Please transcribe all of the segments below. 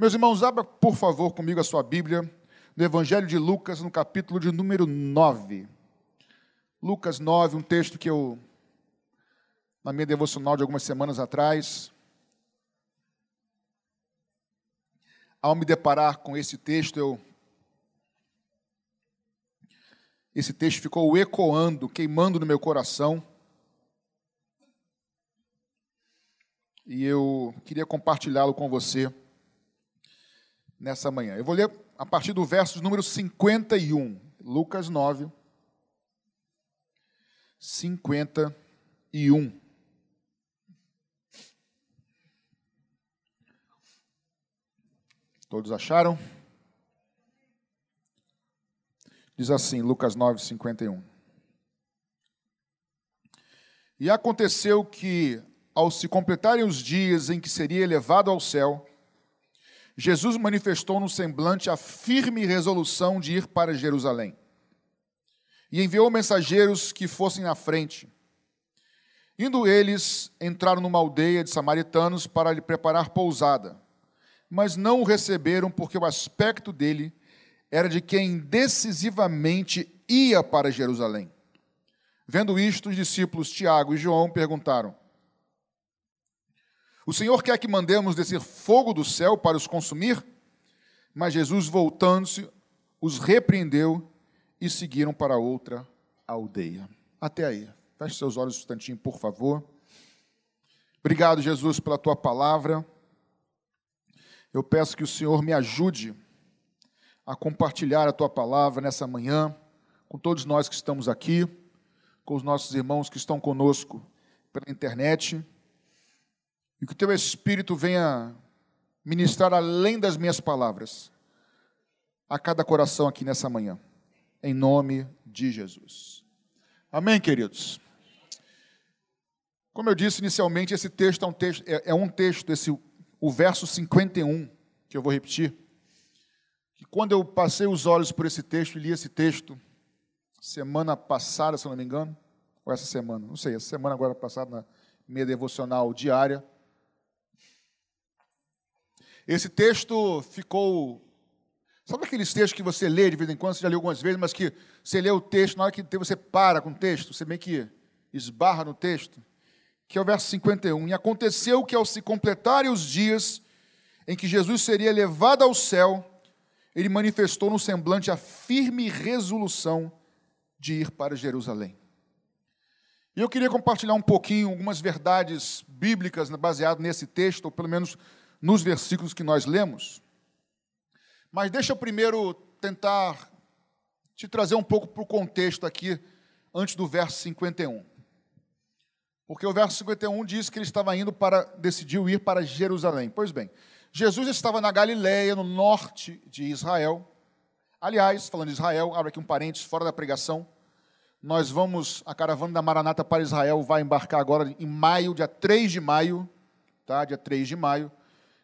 Meus irmãos, abra, por favor, comigo a sua Bíblia, no Evangelho de Lucas, no capítulo de número 9. Lucas 9, um texto que eu, na minha devocional de algumas semanas atrás, ao me deparar com esse texto, eu esse texto ficou ecoando, queimando no meu coração. E eu queria compartilhá-lo com você nessa manhã. Eu vou ler a partir do verso número 51, Lucas 9, 51. Todos acharam? Diz assim, Lucas 9, 51. E aconteceu que, ao se completarem os dias em que seria elevado ao céu, Jesus manifestou no semblante a firme resolução de ir para Jerusalém. E enviou mensageiros que fossem à frente. Indo eles, entraram numa aldeia de samaritanos para lhe preparar pousada. Mas não o receberam, porque o aspecto dele era de quem decisivamente ia para Jerusalém. Vendo isto, os discípulos Tiago e João perguntaram: O Senhor quer que mandemos descer fogo do céu para os consumir? Mas Jesus, voltando-se, os repreendeu e seguiram para outra aldeia. Até aí. Feche seus olhos um instantinho, por favor. Obrigado, Jesus, pela tua palavra. Eu peço que o Senhor me ajude a compartilhar a tua palavra nessa manhã, com todos nós que estamos aqui, com os nossos irmãos que estão conosco pela internet, e que o teu Espírito venha ministrar além das minhas palavras a cada coração aqui nessa manhã, em nome de Jesus. Amém, queridos? Como eu disse inicialmente, esse texto é um texto, é, é um texto esse, o verso 51, que eu vou repetir que quando eu passei os olhos por esse texto e li esse texto, semana passada, se não me engano, ou essa semana, não sei, essa semana agora passada, na minha devocional diária, esse texto ficou. Sabe aqueles textos que você lê de vez em quando, você já leu algumas vezes, mas que você lê o texto, na hora que você para com o texto, você meio que esbarra no texto, que é o verso 51. E aconteceu que ao se completarem os dias em que Jesus seria levado ao céu, ele manifestou no semblante a firme resolução de ir para Jerusalém. E eu queria compartilhar um pouquinho algumas verdades bíblicas baseadas nesse texto, ou pelo menos nos versículos que nós lemos. Mas deixa eu primeiro tentar te trazer um pouco para o contexto aqui, antes do verso 51. Porque o verso 51 diz que ele estava indo para, decidiu ir para Jerusalém. Pois bem, Jesus estava na Galiléia, no norte de Israel. Aliás, falando de Israel, abre aqui um parênteses, fora da pregação. Nós vamos, a caravana da Maranata para Israel vai embarcar agora em maio, dia 3 de maio, tá? Dia 3 de maio.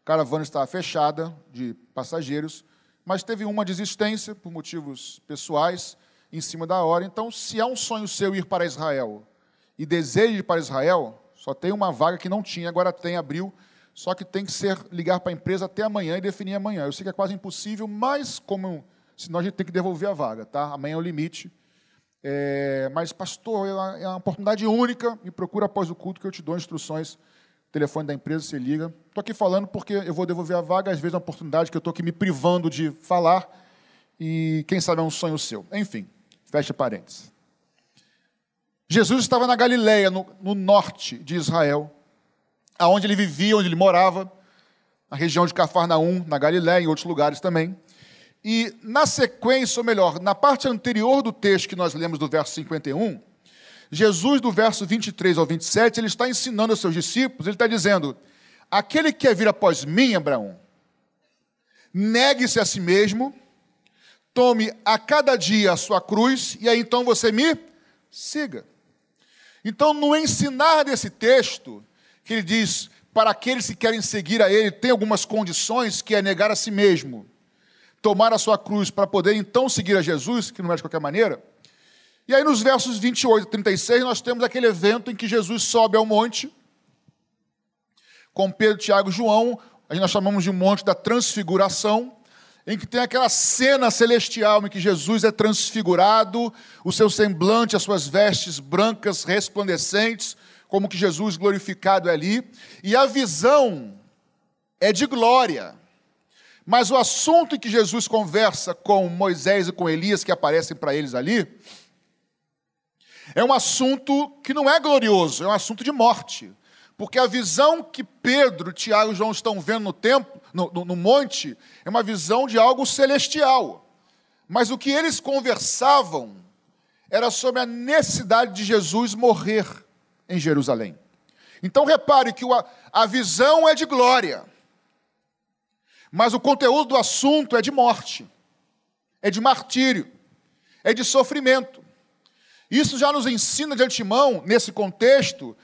Caravana estava fechada de passageiros, mas teve uma desistência por motivos pessoais em cima da hora. Então, se é um sonho seu ir para Israel e deseja ir para Israel, só tem uma vaga que não tinha, agora tem, abriu só que tem que ser ligar para a empresa até amanhã e definir amanhã. Eu sei que é quase impossível, mas como senão a gente tem que devolver a vaga, tá? Amanhã é o limite. É, mas, pastor, é, é uma oportunidade única. Me procura após o culto que eu te dou instruções. Telefone da empresa, você liga. Estou aqui falando porque eu vou devolver a vaga, às vezes é uma oportunidade que eu estou aqui me privando de falar. E quem sabe é um sonho seu. Enfim, fecha parênteses. Jesus estava na Galileia, no, no norte de Israel aonde ele vivia, onde ele morava, na região de Cafarnaum, na Galiléia, em outros lugares também. E na sequência, ou melhor, na parte anterior do texto que nós lemos do verso 51, Jesus, do verso 23 ao 27, ele está ensinando aos seus discípulos, ele está dizendo: aquele que quer vir após mim, Abraão, negue-se a si mesmo, tome a cada dia a sua cruz, e aí então você me siga. Então, no ensinar desse texto, que ele diz: para aqueles que querem seguir a ele, tem algumas condições, que é negar a si mesmo, tomar a sua cruz para poder então seguir a Jesus, que não é de qualquer maneira. E aí, nos versos 28 e 36, nós temos aquele evento em que Jesus sobe ao monte, com Pedro, Tiago e João, aí nós chamamos de Monte da Transfiguração, em que tem aquela cena celestial em que Jesus é transfigurado, o seu semblante, as suas vestes brancas resplandecentes, como que Jesus glorificado é ali, e a visão é de glória. Mas o assunto em que Jesus conversa com Moisés e com Elias, que aparecem para eles ali, é um assunto que não é glorioso, é um assunto de morte. Porque a visão que Pedro, Tiago e João estão vendo no templo, no, no, no monte, é uma visão de algo celestial. Mas o que eles conversavam era sobre a necessidade de Jesus morrer em Jerusalém. Então repare que a visão é de glória, mas o conteúdo do assunto é de morte, é de martírio, é de sofrimento. Isso já nos ensina de antemão, nesse contexto,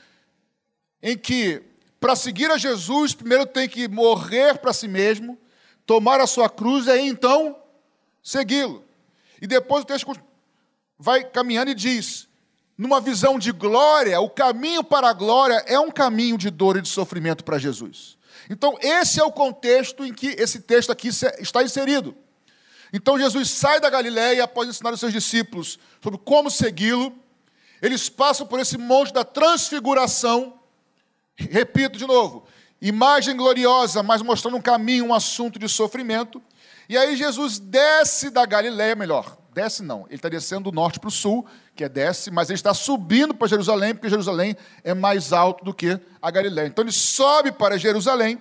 em que para seguir a Jesus, primeiro tem que morrer para si mesmo, tomar a sua cruz e aí então segui-lo. E depois o texto vai caminhando e diz: numa visão de glória, o caminho para a glória é um caminho de dor e de sofrimento para Jesus. Então, esse é o contexto em que esse texto aqui está inserido. Então, Jesus sai da Galiléia após ensinar os seus discípulos sobre como segui-lo. Eles passam por esse monte da transfiguração. Repito de novo: imagem gloriosa, mas mostrando um caminho, um assunto de sofrimento. E aí, Jesus desce da Galiléia, melhor, desce não, ele está descendo do norte para o sul, que é desce, mas ele está subindo para Jerusalém, porque Jerusalém é mais alto do que a Galiléia. Então ele sobe para Jerusalém,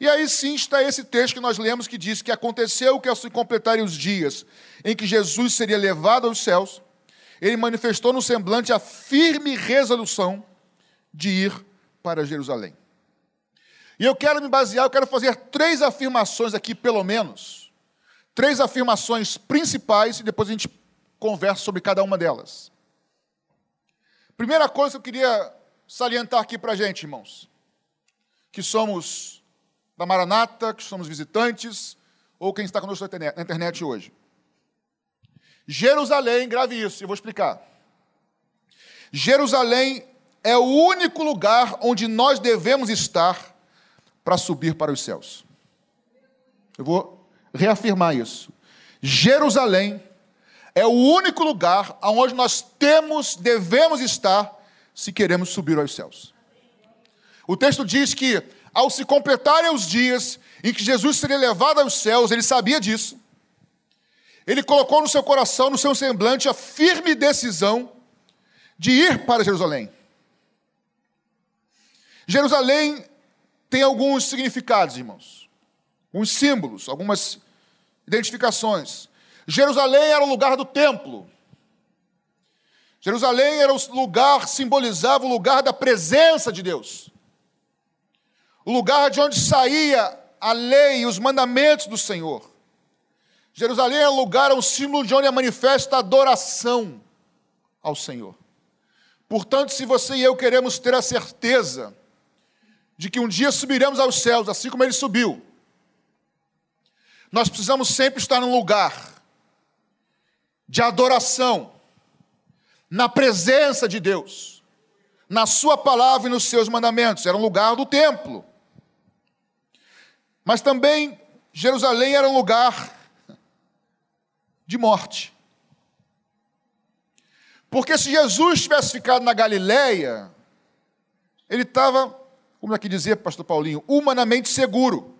e aí sim está esse texto que nós lemos que diz que aconteceu que ao se completarem os dias em que Jesus seria levado aos céus, ele manifestou no semblante a firme resolução de ir para Jerusalém. E eu quero me basear, eu quero fazer três afirmações aqui, pelo menos, três afirmações principais e depois a gente conversa sobre cada uma delas. Primeira coisa que eu queria salientar aqui para a gente, irmãos, que somos da Maranata, que somos visitantes, ou quem está conosco na internet hoje. Jerusalém, grave isso, eu vou explicar. Jerusalém é o único lugar onde nós devemos estar para subir para os céus. Eu vou reafirmar isso. Jerusalém é o único lugar onde nós temos, devemos estar, se queremos subir aos céus. O texto diz que, ao se completarem os dias em que Jesus seria levado aos céus, ele sabia disso. Ele colocou no seu coração, no seu semblante, a firme decisão de ir para Jerusalém. Jerusalém tem alguns significados, irmãos, uns símbolos, algumas identificações. Jerusalém era o lugar do templo. Jerusalém era o lugar, simbolizava o lugar da presença de Deus. O lugar de onde saía a lei e os mandamentos do Senhor. Jerusalém é o lugar, é um símbolo de onde é manifesta a adoração ao Senhor. Portanto, se você e eu queremos ter a certeza de que um dia subiremos aos céus, assim como ele subiu, nós precisamos sempre estar num lugar de adoração, na presença de Deus, na Sua palavra e nos seus mandamentos. Era um lugar do templo. Mas também Jerusalém era um lugar de morte. Porque se Jesus tivesse ficado na Galileia, ele estava, como aqui dizer, pastor Paulinho, humanamente seguro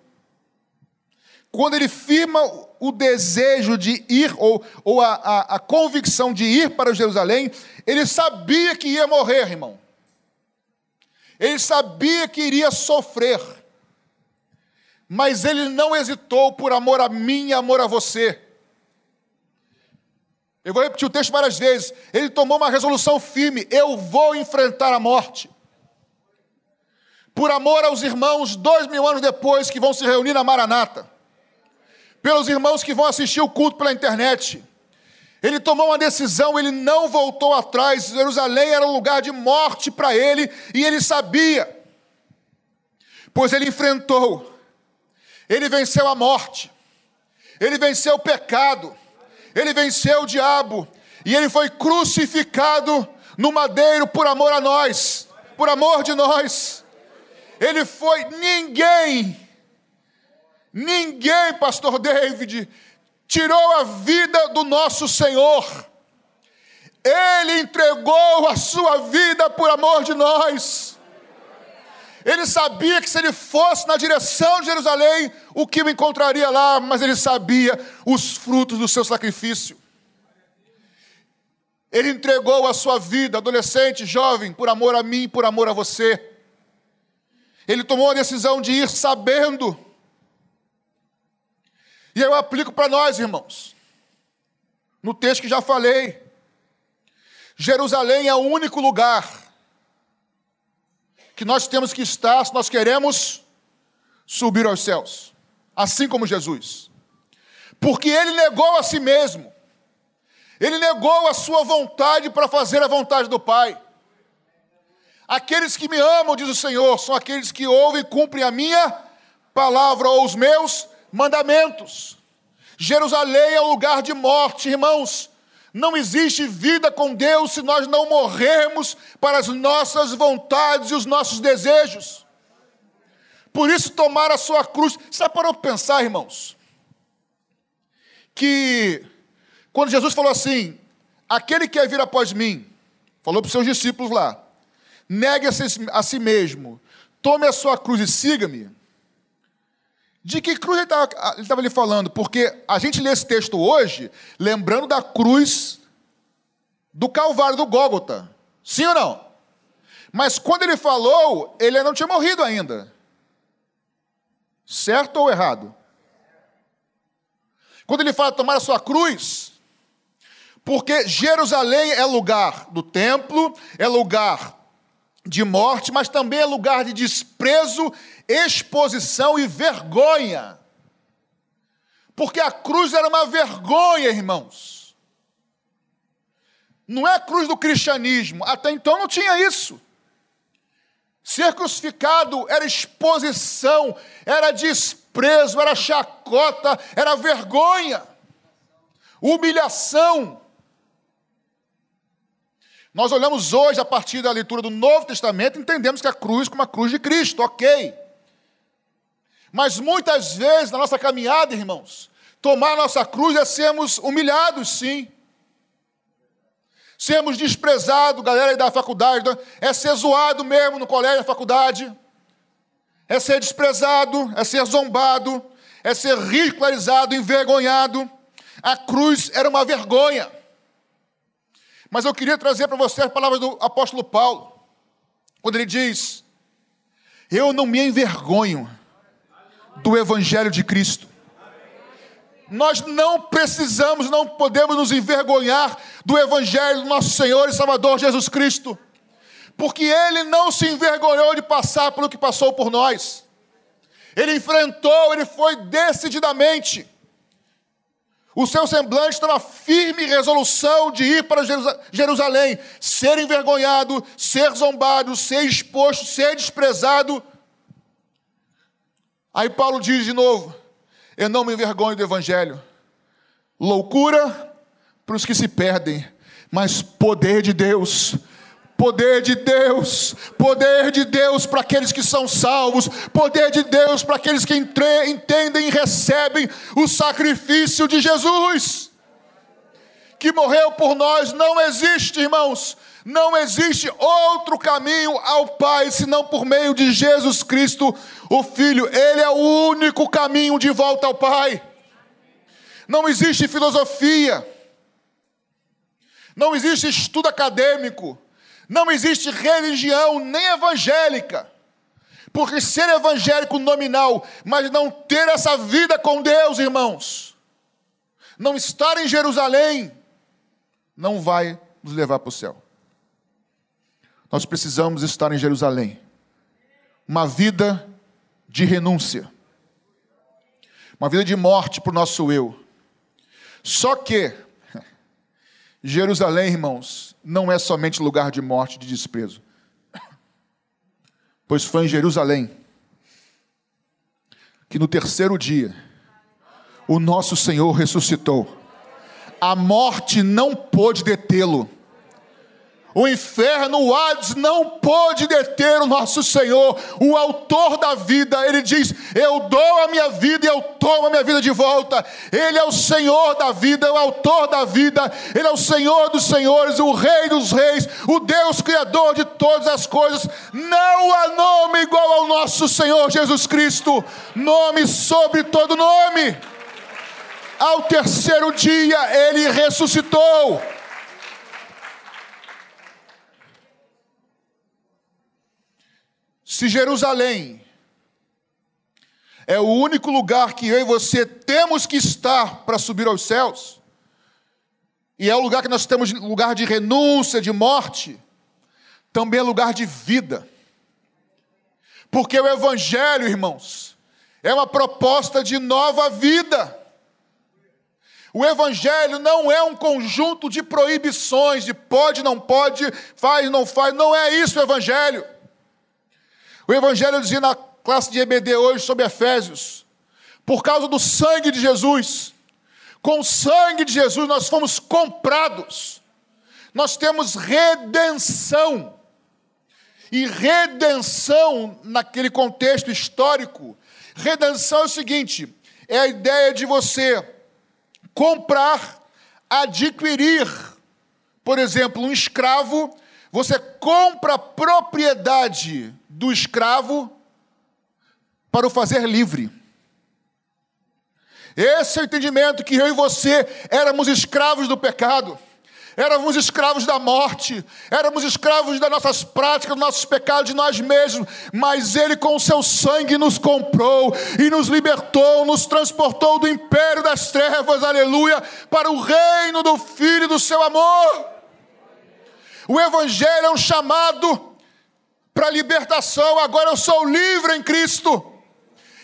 quando ele firma o desejo de ir, ou, ou a, a, a convicção de ir para Jerusalém, ele sabia que ia morrer, irmão. Ele sabia que iria sofrer. Mas ele não hesitou por amor a mim e amor a você. Eu vou repetir o texto várias vezes. Ele tomou uma resolução firme: eu vou enfrentar a morte. Por amor aos irmãos, dois mil anos depois, que vão se reunir na Maranata pelos irmãos que vão assistir o culto pela internet. Ele tomou uma decisão, ele não voltou atrás. Jerusalém era um lugar de morte para ele e ele sabia, pois ele enfrentou, ele venceu a morte, ele venceu o pecado, ele venceu o diabo e ele foi crucificado no madeiro por amor a nós, por amor de nós. Ele foi ninguém Ninguém, pastor David, tirou a vida do nosso Senhor. Ele entregou a sua vida por amor de nós. Ele sabia que se ele fosse na direção de Jerusalém, o que o encontraria lá, mas ele sabia os frutos do seu sacrifício. Ele entregou a sua vida, adolescente, jovem, por amor a mim, por amor a você. Ele tomou a decisão de ir sabendo e eu aplico para nós, irmãos. No texto que já falei, Jerusalém é o único lugar que nós temos que estar se nós queremos subir aos céus, assim como Jesus. Porque ele negou a si mesmo, ele negou a sua vontade para fazer a vontade do Pai. Aqueles que me amam, diz o Senhor, são aqueles que ouvem e cumprem a minha palavra ou os meus mandamentos. Jerusalém é um lugar de morte, irmãos. Não existe vida com Deus se nós não morrermos para as nossas vontades e os nossos desejos. Por isso, tomar a sua cruz. Você parou para pensar, irmãos? Que quando Jesus falou assim: aquele que quer vir após mim, falou para os seus discípulos lá, negue a si, a si mesmo, tome a sua cruz e siga-me. De que cruz ele estava lhe falando? Porque a gente lê esse texto hoje, lembrando da cruz do Calvário, do Gólgota. Sim ou não? Mas quando ele falou, ele não tinha morrido ainda. Certo ou errado? Quando ele fala tomar a sua cruz, porque Jerusalém é lugar do templo, é lugar de morte, mas também é lugar de desprezo, exposição e vergonha. Porque a cruz era uma vergonha, irmãos. Não é a cruz do cristianismo, até então não tinha isso. Ser crucificado era exposição, era desprezo, era chacota, era vergonha, humilhação. Nós olhamos hoje, a partir da leitura do Novo Testamento, entendemos que a cruz como a cruz de Cristo, ok. Mas muitas vezes na nossa caminhada, irmãos, tomar nossa cruz é sermos humilhados, sim. Sermos desprezados, galera da faculdade, é ser zoado mesmo no colégio, na faculdade. É ser desprezado, é ser zombado, é ser ridicularizado, envergonhado. A cruz era uma vergonha. Mas eu queria trazer para você as palavras do apóstolo Paulo, quando ele diz: Eu não me envergonho do evangelho de Cristo. Nós não precisamos, não podemos nos envergonhar do evangelho do nosso Senhor e Salvador Jesus Cristo, porque ele não se envergonhou de passar pelo que passou por nós. Ele enfrentou, ele foi decididamente o seu semblante estava firme resolução de ir para Jerusalém, ser envergonhado, ser zombado, ser exposto, ser desprezado. Aí Paulo diz de novo: Eu não me envergonho do Evangelho. Loucura para os que se perdem, mas poder de Deus Poder de Deus, poder de Deus para aqueles que são salvos, poder de Deus para aqueles que entre, entendem e recebem o sacrifício de Jesus, que morreu por nós. Não existe, irmãos, não existe outro caminho ao Pai senão por meio de Jesus Cristo, o Filho. Ele é o único caminho de volta ao Pai. Não existe filosofia, não existe estudo acadêmico não existe religião nem evangélica. Porque ser evangélico nominal, mas não ter essa vida com Deus, irmãos, não estar em Jerusalém, não vai nos levar para o céu. Nós precisamos estar em Jerusalém. Uma vida de renúncia. Uma vida de morte para o nosso eu. Só que Jerusalém, irmãos, não é somente lugar de morte e de desprezo. Pois foi em Jerusalém que no terceiro dia o nosso Senhor ressuscitou. A morte não pôde detê-lo. O inferno, o Hades, não pôde deter o nosso Senhor, o autor da vida. Ele diz: Eu dou a minha vida e eu tomo a minha vida de volta. Ele é o Senhor da vida, o autor da vida. Ele é o Senhor dos senhores, o Rei dos reis, o Deus Criador de todas as coisas. Não há nome igual ao nosso Senhor Jesus Cristo, nome sobre todo nome. Ao terceiro dia, ele ressuscitou. Se Jerusalém é o único lugar que eu e você temos que estar para subir aos céus, e é o lugar que nós temos lugar de renúncia, de morte, também é lugar de vida. Porque o Evangelho, irmãos, é uma proposta de nova vida. O Evangelho não é um conjunto de proibições, de pode, não pode, faz, não faz, não é isso o Evangelho. O Evangelho dizia na classe de EBD hoje sobre Efésios, por causa do sangue de Jesus, com o sangue de Jesus nós fomos comprados, nós temos redenção. E redenção, naquele contexto histórico, redenção é o seguinte: é a ideia de você comprar, adquirir. Por exemplo, um escravo, você compra propriedade do escravo para o fazer livre. Esse é o entendimento que eu e você éramos escravos do pecado, éramos escravos da morte, éramos escravos das nossas práticas, dos nossos pecados, de nós mesmos, mas Ele com o seu sangue nos comprou e nos libertou, nos transportou do império das trevas, aleluia, para o reino do Filho do seu amor. O Evangelho é um chamado para libertação, agora eu sou livre em Cristo.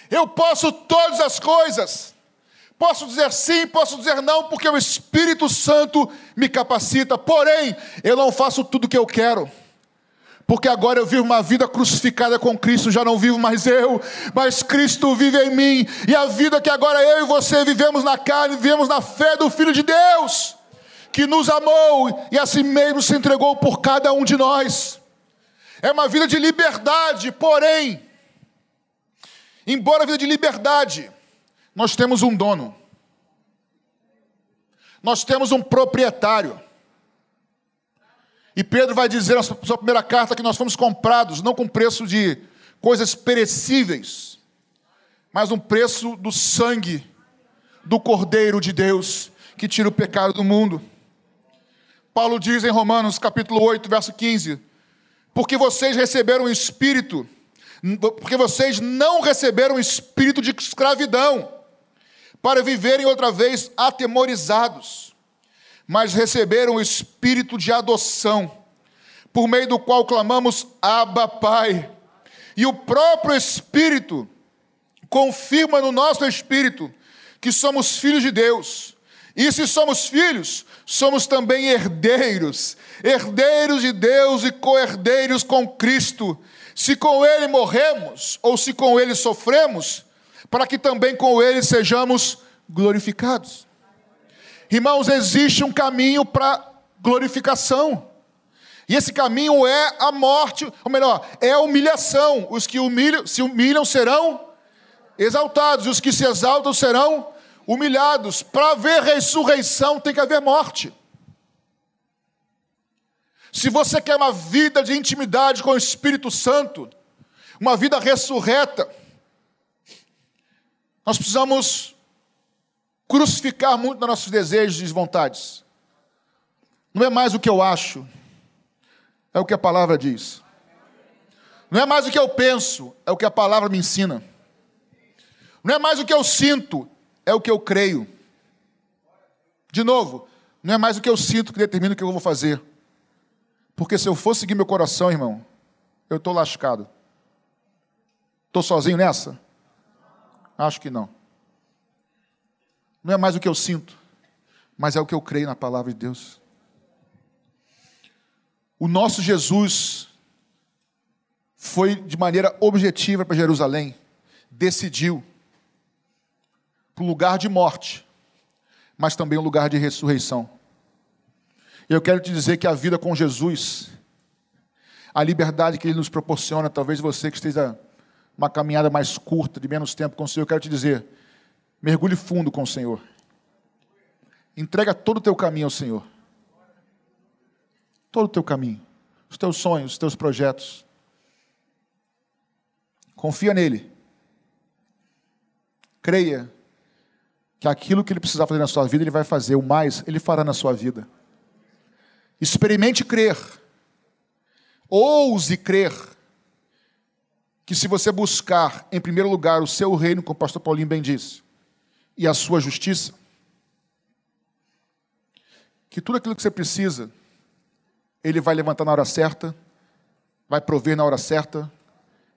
Eu posso todas as coisas. Posso dizer sim, posso dizer não, porque o Espírito Santo me capacita. Porém, eu não faço tudo o que eu quero. Porque agora eu vivo uma vida crucificada com Cristo, já não vivo mais eu, mas Cristo vive em mim. E a vida que agora eu e você vivemos na carne, vivemos na fé do Filho de Deus, que nos amou e assim mesmo se entregou por cada um de nós. É uma vida de liberdade, porém, embora a vida de liberdade, nós temos um dono. Nós temos um proprietário. E Pedro vai dizer na sua primeira carta que nós fomos comprados, não com preço de coisas perecíveis, mas um preço do sangue do Cordeiro de Deus que tira o pecado do mundo. Paulo diz em Romanos capítulo 8, verso 15: porque vocês receberam o espírito, porque vocês não receberam o espírito de escravidão, para viverem outra vez atemorizados, mas receberam o espírito de adoção, por meio do qual clamamos Abba Pai. E o próprio Espírito confirma no nosso espírito que somos filhos de Deus. E se somos filhos, somos também herdeiros, herdeiros de Deus e co-herdeiros com Cristo. Se com Ele morremos, ou se com Ele sofremos, para que também com Ele sejamos glorificados. Irmãos, existe um caminho para glorificação. E esse caminho é a morte, ou melhor, é a humilhação. Os que humilham, se humilham serão exaltados, os que se exaltam serão humilhados. Para haver ressurreição tem que haver morte. Se você quer uma vida de intimidade com o Espírito Santo, uma vida ressurreta, nós precisamos crucificar muito nossos desejos e vontades. Não é mais o que eu acho, é o que a palavra diz. Não é mais o que eu penso, é o que a palavra me ensina. Não é mais o que eu sinto, é o que eu creio. De novo, não é mais o que eu sinto que determina o que eu vou fazer. Porque se eu for seguir meu coração, irmão, eu estou lascado. Estou sozinho nessa? Acho que não. Não é mais o que eu sinto, mas é o que eu creio na palavra de Deus. O nosso Jesus foi de maneira objetiva para Jerusalém, decidiu lugar de morte, mas também um lugar de ressurreição. Eu quero te dizer que a vida com Jesus, a liberdade que Ele nos proporciona, talvez você que esteja uma caminhada mais curta, de menos tempo com o Senhor, eu quero te dizer, mergulhe fundo com o Senhor. Entrega todo o teu caminho ao Senhor. Todo o teu caminho. Os teus sonhos, os teus projetos. Confia nele. Creia que aquilo que ele precisar fazer na sua vida, ele vai fazer. O mais, ele fará na sua vida. Experimente crer. Ouse crer. Que se você buscar, em primeiro lugar, o seu reino, como o pastor Paulinho bem disse, e a sua justiça, que tudo aquilo que você precisa, ele vai levantar na hora certa, vai prover na hora certa,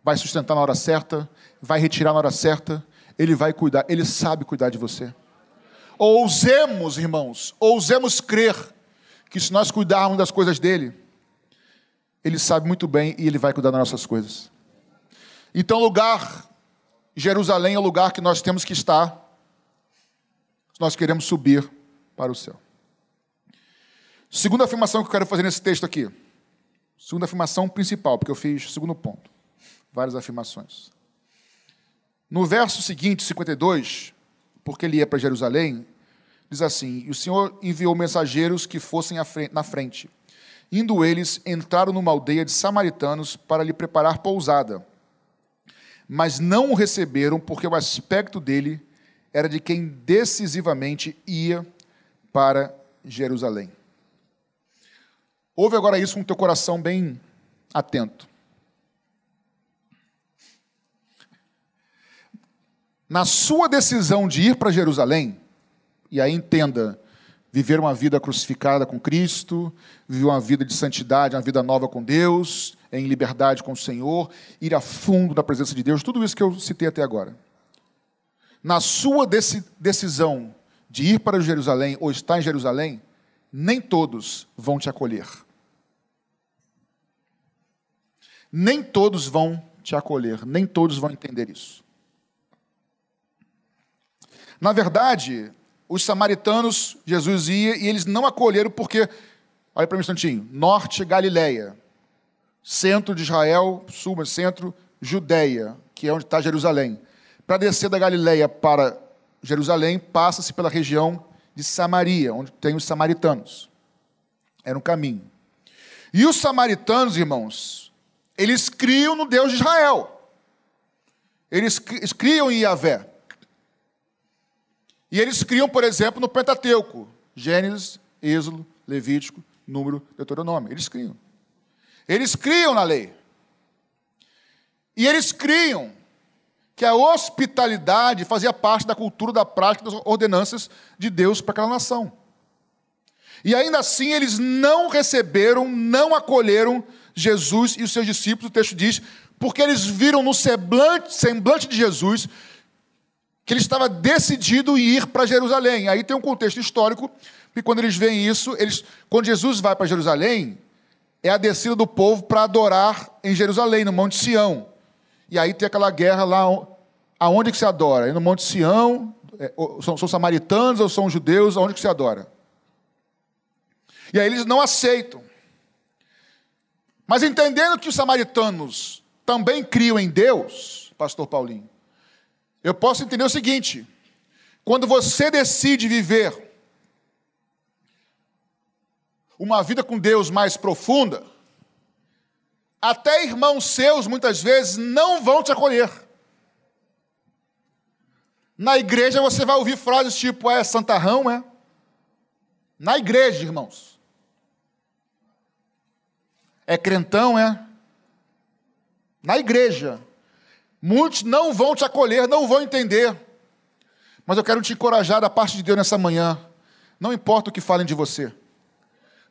vai sustentar na hora certa, vai retirar na hora certa, ele vai cuidar, ele sabe cuidar de você. Ousemos, irmãos, ousemos crer que se nós cuidarmos das coisas dele, ele sabe muito bem e ele vai cuidar das nossas coisas. Então, lugar, Jerusalém é o lugar que nós temos que estar, se nós queremos subir para o céu. Segunda afirmação que eu quero fazer nesse texto aqui. Segunda afirmação principal, porque eu fiz segundo ponto. Várias afirmações. No verso seguinte, 52, porque ele ia para Jerusalém, diz assim: E o Senhor enviou mensageiros que fossem na frente. Indo eles, entraram numa aldeia de samaritanos para lhe preparar pousada. Mas não o receberam, porque o aspecto dele era de quem decisivamente ia para Jerusalém. Ouve agora isso com teu coração bem atento. Na sua decisão de ir para Jerusalém, e aí entenda, viver uma vida crucificada com Cristo, viver uma vida de santidade, uma vida nova com Deus, em liberdade com o Senhor, ir a fundo na presença de Deus, tudo isso que eu citei até agora. Na sua decisão de ir para Jerusalém ou estar em Jerusalém, nem todos vão te acolher. Nem todos vão te acolher, nem todos vão entender isso. Na verdade, os samaritanos, Jesus ia e eles não acolheram porque, olha para mim um instantinho, norte Galileia, centro de Israel, sul, mas centro Judéia, que é onde está Jerusalém. Para descer da Galileia para Jerusalém, passa-se pela região de Samaria, onde tem os samaritanos. Era um caminho. E os samaritanos, irmãos, eles criam no Deus de Israel. Eles criam em Yahvé. E eles criam, por exemplo, no Pentateuco: Gênesis, Êxodo, Levítico, Número, Deuteronômio. Eles criam. Eles criam na lei. E eles criam que a hospitalidade fazia parte da cultura, da prática, das ordenanças de Deus para aquela nação. E ainda assim eles não receberam, não acolheram Jesus e os seus discípulos, o texto diz, porque eles viram no semblante, semblante de Jesus que ele estava decidido em ir para Jerusalém. Aí tem um contexto histórico, que quando eles veem isso, eles, quando Jesus vai para Jerusalém, é a descida do povo para adorar em Jerusalém, no Monte Sião. E aí tem aquela guerra lá, aonde que se adora? É no Monte Sião, é, são, são, samaritanos ou são judeus, aonde que se adora? E aí eles não aceitam. Mas entendendo que os samaritanos também criam em Deus, pastor Paulinho, eu posso entender o seguinte: quando você decide viver uma vida com Deus mais profunda, até irmãos seus muitas vezes não vão te acolher. Na igreja você vai ouvir frases tipo: é santarrão, é? Na igreja, irmãos. É crentão, é? Na igreja. Muitos não vão te acolher, não vão entender. Mas eu quero te encorajar da parte de Deus nessa manhã. Não importa o que falem de você.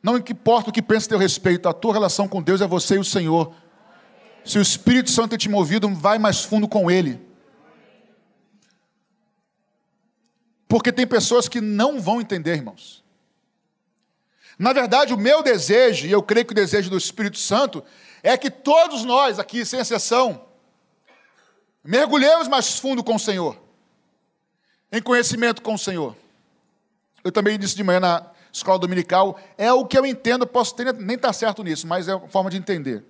Não importa o que pensem a teu respeito, a tua relação com Deus é você e o Senhor. Se o Espírito Santo tem te movido, vai mais fundo com Ele. Porque tem pessoas que não vão entender, irmãos. Na verdade, o meu desejo, e eu creio que o desejo do Espírito Santo, é que todos nós aqui, sem exceção, mergulhemos mais fundo com o Senhor, em conhecimento com o Senhor. Eu também disse de manhã na, escola dominical, é o que eu entendo, posso ter, nem estar certo nisso, mas é uma forma de entender.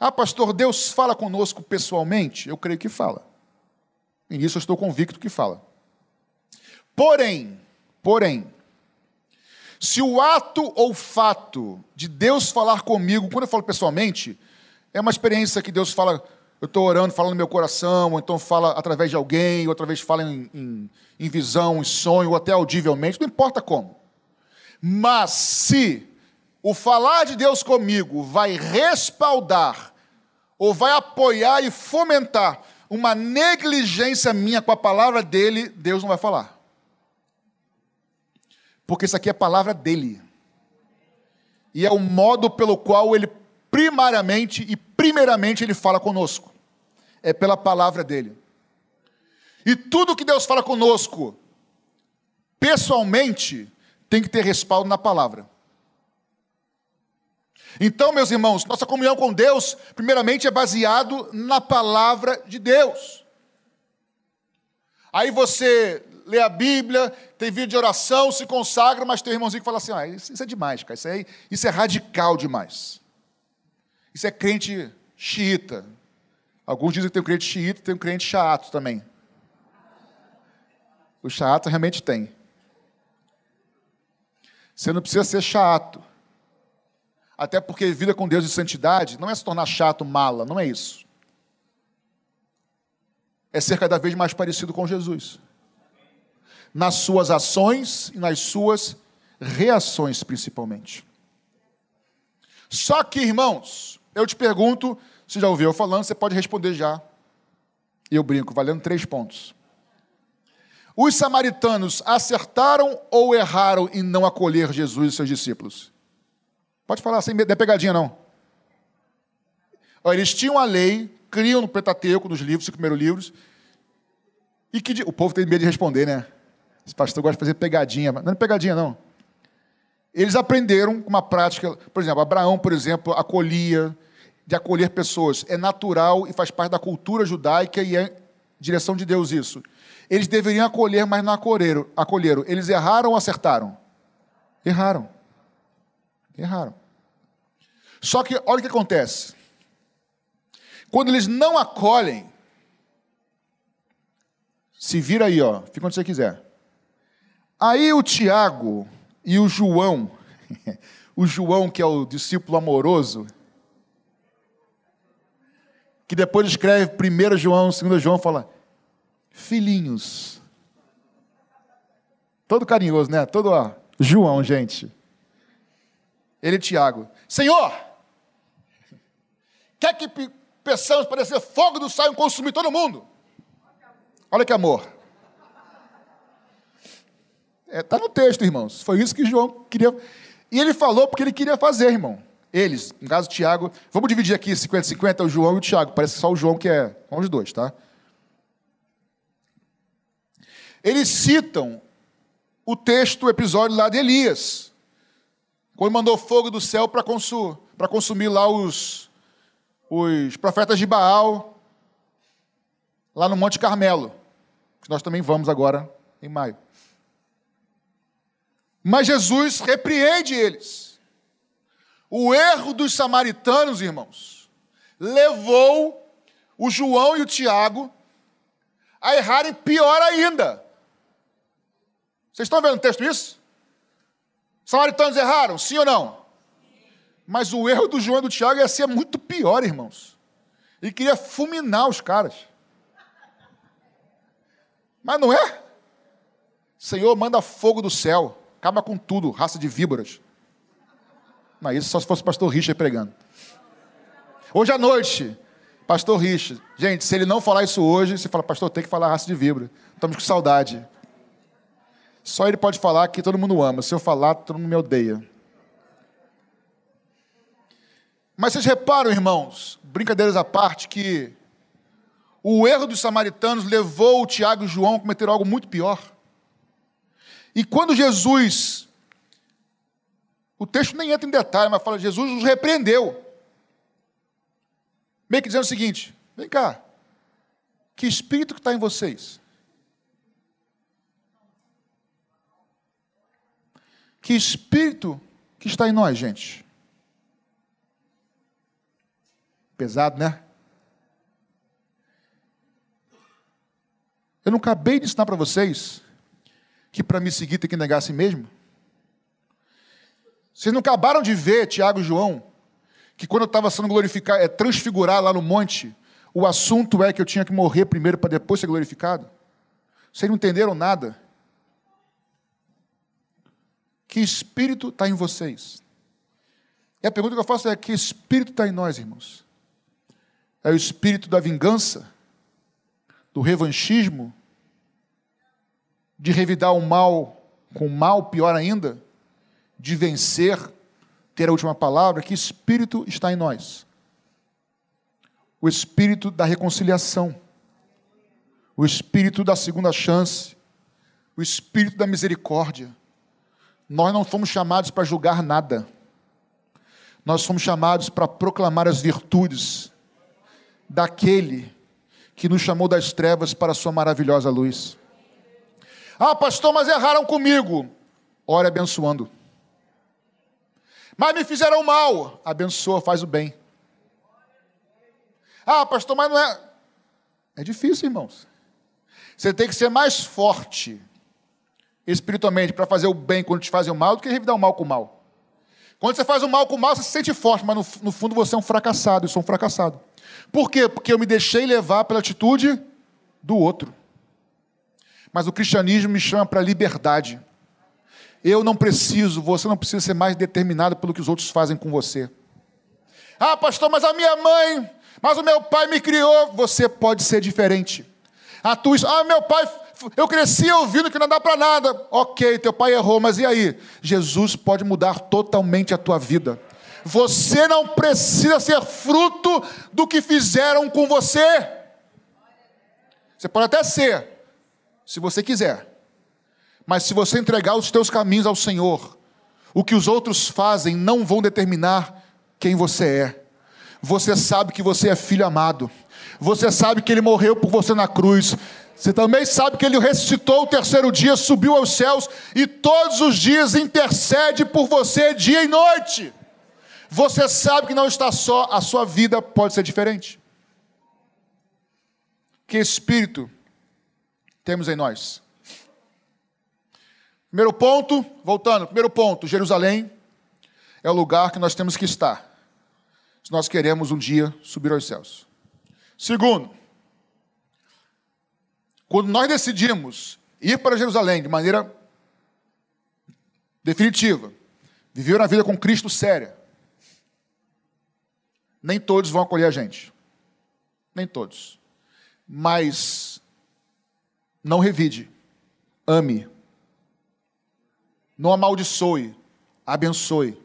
Ah, pastor, Deus fala conosco pessoalmente? Eu creio que fala. E nisso eu estou convicto que fala. Porém, porém, se o ato ou fato de Deus falar comigo, quando eu falo pessoalmente, é uma experiência que Deus fala, eu estou orando, falando no meu coração, ou então fala através de alguém, outra vez fala em, em, em visão, em sonho, ou até audivelmente, não importa como. Mas se o falar de Deus comigo vai respaldar, ou vai apoiar e fomentar uma negligência minha com a palavra dele, Deus não vai falar porque isso aqui é a palavra dele. E é o modo pelo qual ele primariamente e primeiramente ele fala conosco. É pela palavra dele. E tudo que Deus fala conosco, pessoalmente, tem que ter respaldo na palavra. Então, meus irmãos, nossa comunhão com Deus, primeiramente, é baseado na palavra de Deus. Aí você lê a Bíblia, tem vídeo de oração, se consagra, mas tem um irmãozinho que fala assim: ah, isso, é demais, cara, isso, é, isso é radical demais. Isso é crente xiita. Alguns dizem que tem um crente xiita, tem um crente chato também. O chato realmente tem. Você não precisa ser chato. Até porque vida com Deus e santidade não é se tornar chato, mala, não é isso. É ser cada vez mais parecido com Jesus nas suas ações e nas suas reações, principalmente. Só que, irmãos, eu te pergunto, você já ouviu eu falando, você pode responder já. E eu brinco, valendo três pontos. Os samaritanos acertaram ou erraram em não acolher Jesus e seus discípulos? Pode falar sem medo, não é pegadinha não. Eles tinham a lei, criam no Pentateuco, nos livros, os primeiros livros, e que o povo tem medo de responder, né? Esse pastor gosta de fazer pegadinha, não é pegadinha, não. Eles aprenderam uma prática, por exemplo, Abraão, por exemplo, acolhia, de acolher pessoas. É natural e faz parte da cultura judaica e é direção de Deus isso. Eles deveriam acolher, mas não acolheram. acolheram. Eles erraram ou acertaram? Erraram. Erraram. Só que olha o que acontece. Quando eles não acolhem, se vira aí, ó, fica onde você quiser. Aí o Tiago e o João, o João que é o discípulo amoroso, que depois escreve 1 João, 2 João, fala, filhinhos. Todo carinhoso, né? Todo ó, João, gente. Ele e Tiago. Senhor, quer que peçamos para descer fogo do céu e consumir todo mundo? Olha que amor. Está é, tá no texto, irmãos. Foi isso que João queria. E ele falou porque ele queria fazer, irmão. Eles, no caso Tiago, vamos dividir aqui 50-50, o João e o Tiago. Parece só o João que é. Os dois, tá? Eles citam o texto, o episódio lá de Elias. Quando mandou fogo do céu para consumir, consumir lá os, os profetas de Baal, lá no Monte Carmelo. Que nós também vamos agora em maio. Mas Jesus repreende eles. O erro dos samaritanos, irmãos, levou o João e o Tiago a errarem pior ainda. Vocês estão vendo o texto isso? Samaritanos erraram, sim ou não? Mas o erro do João e do Tiago ia ser muito pior, irmãos. Ele queria fulminar os caras. Mas não é? Senhor, manda fogo do céu. Acaba com tudo, raça de víboras. Mas isso só se fosse o pastor Richard pregando. Hoje à noite, pastor Richard. Gente, se ele não falar isso hoje, você fala, pastor, tem que falar raça de víbora. Estamos com saudade. Só ele pode falar que todo mundo ama. Se eu falar, todo mundo me odeia. Mas vocês reparam, irmãos, brincadeiras à parte, que o erro dos samaritanos levou o Tiago e o João a cometer algo muito pior. E quando Jesus, o texto nem entra em detalhe, mas fala, Jesus os repreendeu. Meio que dizendo o seguinte: vem cá, que espírito que está em vocês? Que espírito que está em nós, gente? Pesado, né? Eu não acabei de ensinar para vocês que para me seguir tem que negar a si mesmo? Vocês não acabaram de ver, Tiago e João, que quando eu estava sendo glorificado, é transfigurar lá no monte, o assunto é que eu tinha que morrer primeiro para depois ser glorificado? Vocês não entenderam nada. Que espírito está em vocês? E a pergunta que eu faço é: que espírito está em nós, irmãos? É o espírito da vingança, do revanchismo, de revidar o mal com o mal, pior ainda, de vencer, ter a última palavra? Que espírito está em nós? O espírito da reconciliação, o espírito da segunda chance, o espírito da misericórdia. Nós não fomos chamados para julgar nada. Nós fomos chamados para proclamar as virtudes daquele que nos chamou das trevas para a sua maravilhosa luz. Ah, pastor, mas erraram comigo. Ore abençoando. Mas me fizeram mal. Abençoa, faz o bem. Ah, pastor, mas não é. É difícil, irmãos. Você tem que ser mais forte espiritualmente para fazer o bem quando te fazem o mal do que revidar o mal com o mal. Quando você faz o mal com o mal, você se sente forte, mas no, no fundo você é um fracassado. Eu sou um fracassado. Por quê? Porque eu me deixei levar pela atitude do outro. Mas o cristianismo me chama para liberdade. Eu não preciso, você não precisa ser mais determinado pelo que os outros fazem com você. Ah, pastor, mas a minha mãe, mas o meu pai me criou. Você pode ser diferente. A tua, ah, meu pai, eu cresci ouvindo que não dá para nada. Ok, teu pai errou, mas e aí? Jesus pode mudar totalmente a tua vida. Você não precisa ser fruto do que fizeram com você. Você pode até ser, se você quiser. Mas se você entregar os teus caminhos ao Senhor, o que os outros fazem não vão determinar quem você é. Você sabe que você é filho amado. Você sabe que ele morreu por você na cruz. Você também sabe que ele ressuscitou o terceiro dia, subiu aos céus e todos os dias intercede por você dia e noite. Você sabe que não está só, a sua vida pode ser diferente. Que espírito temos em nós? Primeiro ponto, voltando, primeiro ponto, Jerusalém é o lugar que nós temos que estar. Se nós queremos um dia subir aos céus. Segundo, quando nós decidimos ir para Jerusalém de maneira definitiva, viver a vida com Cristo séria, nem todos vão acolher a gente. Nem todos. Mas não revide. Ame. Não amaldiçoe. Abençoe.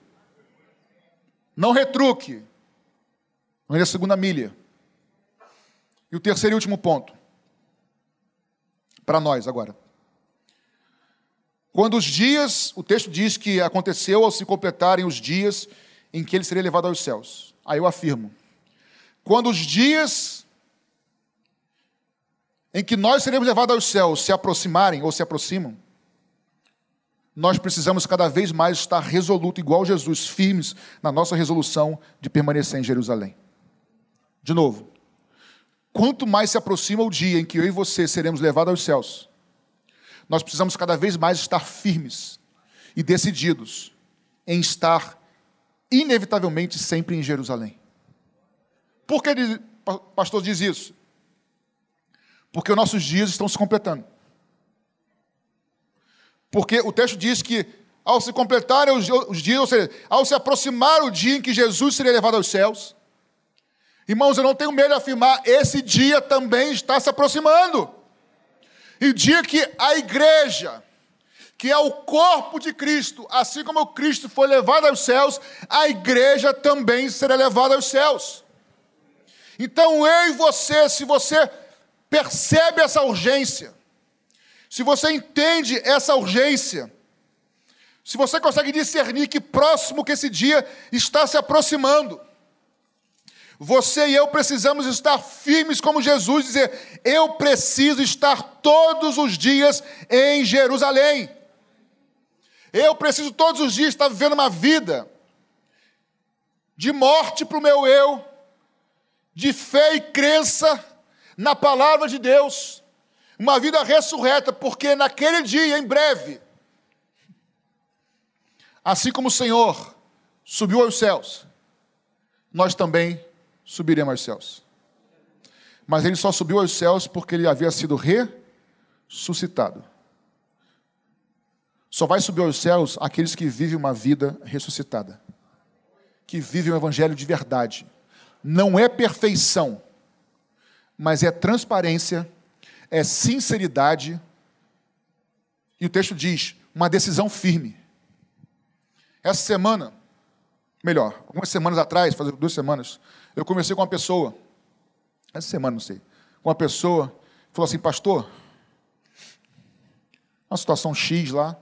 Não retruque. Não é a segunda milha. E o terceiro e último ponto. Para nós agora. Quando os dias, o texto diz que aconteceu ao se completarem os dias em que ele seria levado aos céus. Aí eu afirmo: quando os dias em que nós seremos levados aos céus se aproximarem ou se aproximam, nós precisamos cada vez mais estar resoluto, igual Jesus, firmes na nossa resolução de permanecer em Jerusalém. De novo, quanto mais se aproxima o dia em que eu e você seremos levados aos céus, nós precisamos cada vez mais estar firmes e decididos em estar inevitavelmente sempre em Jerusalém. Por que o pastor diz isso? Porque os nossos dias estão se completando. Porque o texto diz que ao se completarem os, dias, ou seja, ao se aproximar o dia em que Jesus seria levado aos céus, irmãos, eu não tenho medo de afirmar, esse dia também está se aproximando. E o dia que a igreja, que é o corpo de Cristo, assim como Cristo foi levado aos céus, a igreja também será levada aos céus. Então eu e você, se você percebe essa urgência, se você entende essa urgência, se você consegue discernir que próximo que esse dia está se aproximando, você e eu precisamos estar firmes como Jesus, dizer: Eu preciso estar todos os dias em Jerusalém. Eu preciso todos os dias estar vivendo uma vida de morte para o meu eu, de fé e crença na palavra de Deus, uma vida ressurreta, porque naquele dia, em breve, assim como o Senhor subiu aos céus, nós também subiremos aos céus. Mas ele só subiu aos céus porque ele havia sido ressuscitado. Só vai subir aos céus aqueles que vivem uma vida ressuscitada, que vivem o evangelho de verdade. Não é perfeição, mas é transparência, é sinceridade. E o texto diz: uma decisão firme. Essa semana, melhor, algumas semanas atrás, faz duas semanas, eu conversei com uma pessoa, essa semana, não sei, com uma pessoa, falou assim: Pastor, uma situação X lá,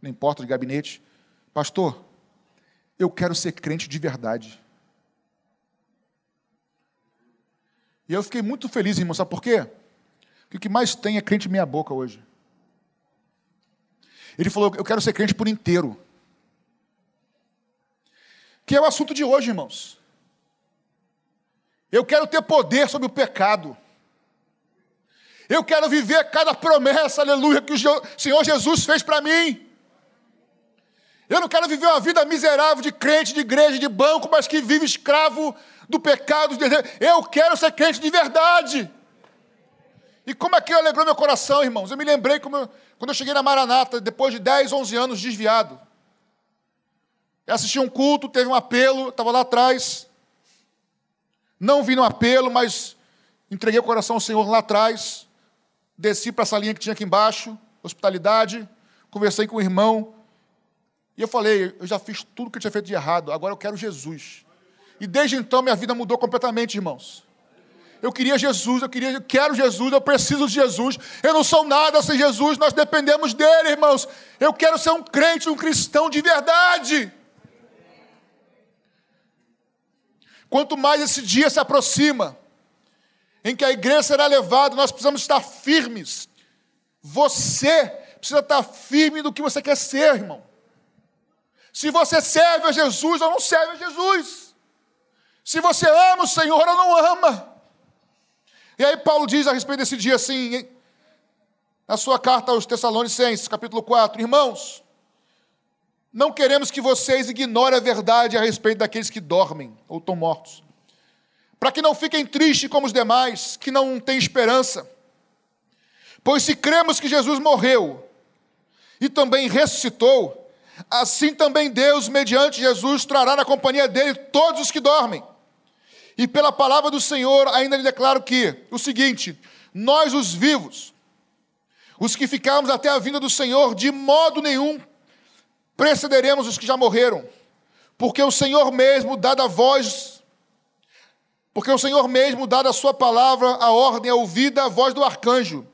não importa, de gabinete. Pastor, eu quero ser crente de verdade. E eu fiquei muito feliz, irmão, sabe por quê? Porque o que mais tem é crente meia boca hoje. Ele falou, eu quero ser crente por inteiro. Que é o assunto de hoje, irmãos. Eu quero ter poder sobre o pecado. Eu quero viver cada promessa, aleluia, que o Senhor Jesus fez para mim. Eu não quero viver uma vida miserável de crente, de igreja, de banco, mas que vive escravo do pecado. Eu quero ser crente de verdade. E como aquilo alegrou meu coração, irmãos. Eu me lembrei eu, quando eu cheguei na Maranata, depois de 10, 11 anos desviado. Eu assisti um culto, teve um apelo, estava lá atrás. Não vi no apelo, mas entreguei o coração ao Senhor lá atrás. Desci para essa linha que tinha aqui embaixo, hospitalidade. Conversei com o irmão. E eu falei, eu já fiz tudo que eu tinha feito de errado, agora eu quero Jesus. E desde então minha vida mudou completamente, irmãos. Eu queria Jesus, eu queria, eu quero Jesus, eu preciso de Jesus. Eu não sou nada sem Jesus, nós dependemos dele, irmãos. Eu quero ser um crente, um cristão de verdade. Quanto mais esse dia se aproxima, em que a igreja será levada, nós precisamos estar firmes. Você precisa estar firme do que você quer ser, irmão. Se você serve a Jesus ou não serve a Jesus. Se você ama o Senhor ou não ama. E aí Paulo diz a respeito desse dia assim, na sua carta aos Tessalonicenses, capítulo 4, irmãos, não queremos que vocês ignorem a verdade a respeito daqueles que dormem ou estão mortos, para que não fiquem tristes como os demais, que não têm esperança. Pois se cremos que Jesus morreu e também ressuscitou, assim também Deus, mediante Jesus, trará na companhia dele todos os que dormem. E pela palavra do Senhor, ainda lhe declaro que, o seguinte: nós, os vivos, os que ficarmos até a vinda do Senhor, de modo nenhum precederemos os que já morreram, porque o Senhor mesmo, dada a voz, porque o Senhor mesmo, dada a sua palavra, a ordem, a ouvida a voz do arcanjo,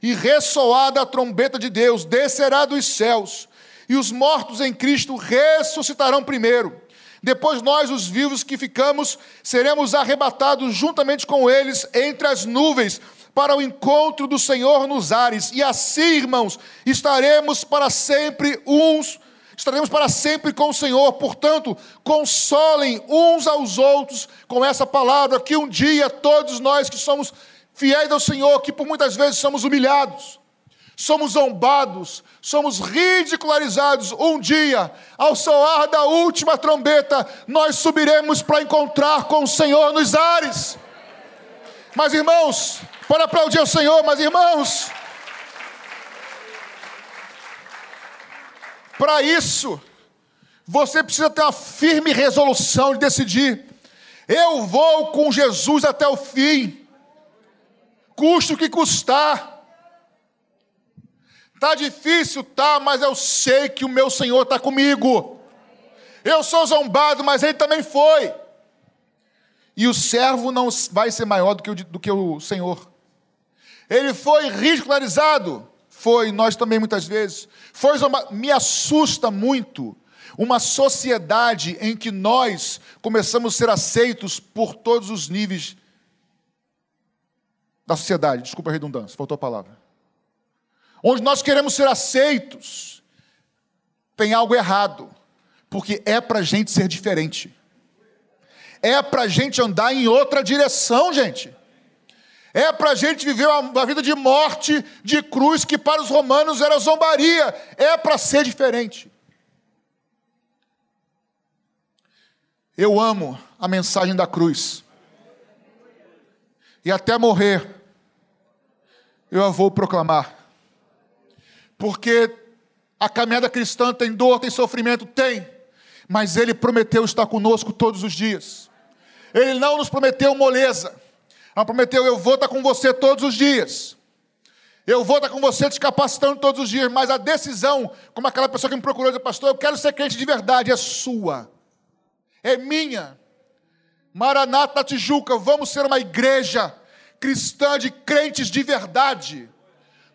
e ressoada a trombeta de Deus, descerá dos céus, e os mortos em Cristo ressuscitarão primeiro. Depois nós, os vivos que ficamos, seremos arrebatados juntamente com eles entre as nuvens para o encontro do Senhor nos ares. E assim, irmãos, estaremos para sempre uns, estaremos para sempre com o Senhor. Portanto, consolem uns aos outros com essa palavra que um dia todos nós que somos fiéis ao Senhor, que por muitas vezes somos humilhados, somos zombados, somos ridicularizados. Um dia, ao soar da última trombeta, nós subiremos para encontrar com o Senhor nos ares. Mas irmãos, para aplaudir o Senhor, mas irmãos, para isso, você precisa ter uma firme resolução de decidir: eu vou com Jesus até o fim, custe o que custar. Está difícil, tá, mas eu sei que o meu Senhor está comigo. Eu sou zombado, mas ele também foi. E o servo não vai ser maior do que o, do que o Senhor. Ele foi ridicularizado. Foi, nós também muitas vezes. Foi zombado. Me assusta muito uma sociedade em que nós começamos a ser aceitos por todos os níveis da sociedade. Desculpa a redundância, faltou a palavra onde nós queremos ser aceitos tem algo errado, porque é para a gente ser diferente, é para a gente andar em outra direção, gente. É para a gente viver uma vida de morte, de cruz, que para os romanos era zombaria. É para ser diferente. Eu amo a mensagem da cruz. E até morrer, eu a vou proclamar. Porque a caminhada cristã tem dor, tem sofrimento? Tem. Mas Ele prometeu estar conosco todos os dias. Ele não nos prometeu moleza. Ela prometeu: Eu vou estar com você todos os dias. Eu vou estar com você te capacitando todos os dias. Mas a decisão, como aquela pessoa que me procurou, disse: Pastor, eu quero ser crente de verdade, é sua, é minha. Maranata Tijuca, vamos ser uma igreja cristã de crentes de verdade,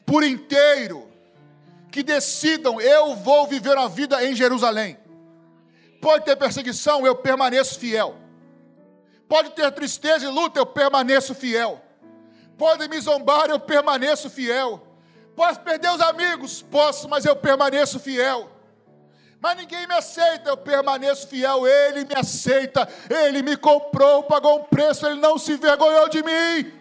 por inteiro, que decidam: eu vou viver a vida em Jerusalém. Pode ter perseguição, eu permaneço fiel. Pode ter tristeza e luta, eu permaneço fiel. Pode me zombar, eu permaneço fiel. Posso perder os amigos? Posso, mas eu permaneço fiel. Mas ninguém me aceita, eu permaneço fiel. Ele me aceita, ele me comprou, pagou um preço, ele não se envergonhou de mim.